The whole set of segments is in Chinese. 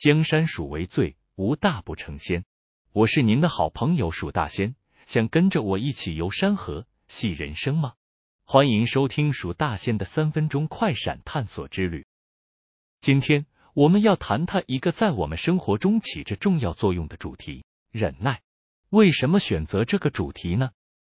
江山属为最，无大不成仙。我是您的好朋友蜀大仙，想跟着我一起游山河、戏人生吗？欢迎收听蜀大仙的三分钟快闪探索之旅。今天我们要谈谈一个在我们生活中起着重要作用的主题——忍耐。为什么选择这个主题呢？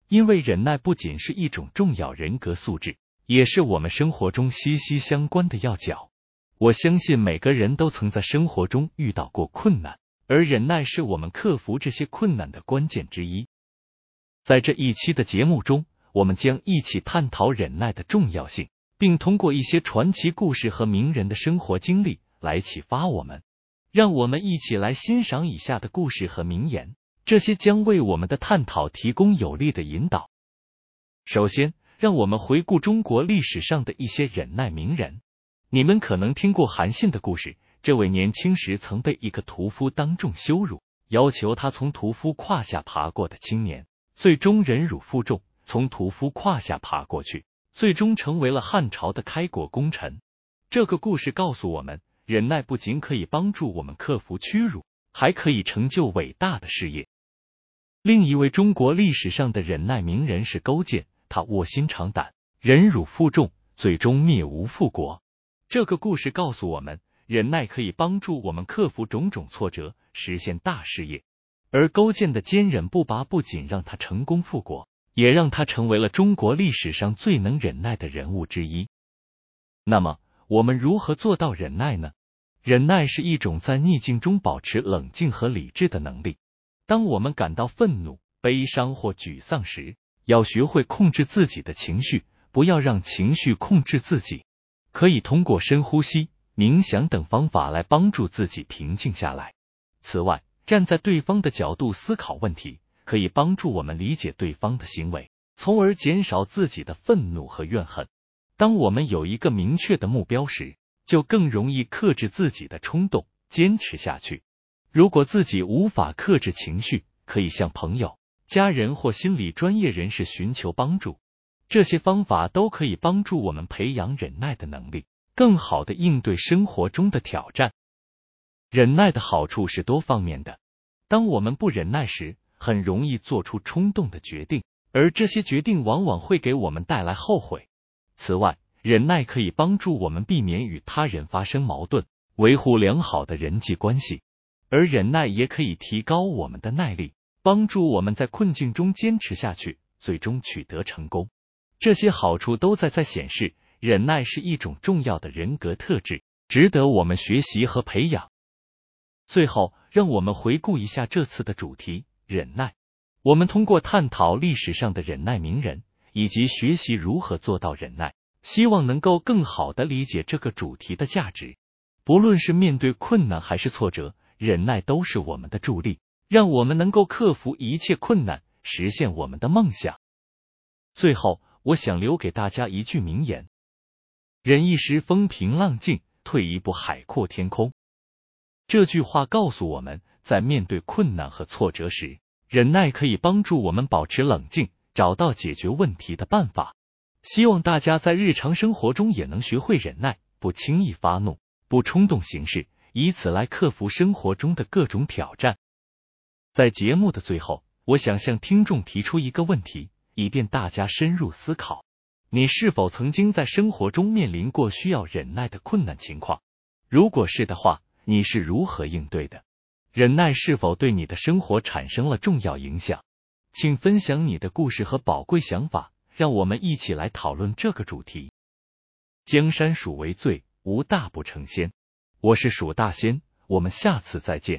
因为忍耐不仅是一种重要人格素质，也是我们生活中息息相关的要角。我相信每个人都曾在生活中遇到过困难，而忍耐是我们克服这些困难的关键之一。在这一期的节目中，我们将一起探讨忍耐的重要性，并通过一些传奇故事和名人的生活经历来启发我们。让我们一起来欣赏以下的故事和名言，这些将为我们的探讨提供有力的引导。首先，让我们回顾中国历史上的一些忍耐名人。你们可能听过韩信的故事，这位年轻时曾被一个屠夫当众羞辱，要求他从屠夫胯下爬过的青年，最终忍辱负重，从屠夫胯下爬过去，最终成为了汉朝的开国功臣。这个故事告诉我们，忍耐不仅可以帮助我们克服屈辱，还可以成就伟大的事业。另一位中国历史上的忍耐名人是勾践，他卧薪尝胆，忍辱负重，最终灭吴复国。这个故事告诉我们，忍耐可以帮助我们克服种种挫折，实现大事业。而勾践的坚忍不拔，不仅让他成功复国，也让他成为了中国历史上最能忍耐的人物之一。那么，我们如何做到忍耐呢？忍耐是一种在逆境中保持冷静和理智的能力。当我们感到愤怒、悲伤或沮丧时，要学会控制自己的情绪，不要让情绪控制自己。可以通过深呼吸、冥想等方法来帮助自己平静下来。此外，站在对方的角度思考问题，可以帮助我们理解对方的行为，从而减少自己的愤怒和怨恨。当我们有一个明确的目标时，就更容易克制自己的冲动，坚持下去。如果自己无法克制情绪，可以向朋友、家人或心理专业人士寻求帮助。这些方法都可以帮助我们培养忍耐的能力，更好的应对生活中的挑战。忍耐的好处是多方面的。当我们不忍耐时，很容易做出冲动的决定，而这些决定往往会给我们带来后悔。此外，忍耐可以帮助我们避免与他人发生矛盾，维护良好的人际关系。而忍耐也可以提高我们的耐力，帮助我们在困境中坚持下去，最终取得成功。这些好处都在在显示，忍耐是一种重要的人格特质，值得我们学习和培养。最后，让我们回顾一下这次的主题——忍耐。我们通过探讨历史上的忍耐名人，以及学习如何做到忍耐，希望能够更好的理解这个主题的价值。不论是面对困难还是挫折，忍耐都是我们的助力，让我们能够克服一切困难，实现我们的梦想。最后。我想留给大家一句名言：忍一时风平浪静，退一步海阔天空。这句话告诉我们在面对困难和挫折时，忍耐可以帮助我们保持冷静，找到解决问题的办法。希望大家在日常生活中也能学会忍耐，不轻易发怒，不冲动行事，以此来克服生活中的各种挑战。在节目的最后，我想向听众提出一个问题。以便大家深入思考，你是否曾经在生活中面临过需要忍耐的困难情况？如果是的话，你是如何应对的？忍耐是否对你的生活产生了重要影响？请分享你的故事和宝贵想法，让我们一起来讨论这个主题。江山属为最，无大不成仙。我是蜀大仙，我们下次再见。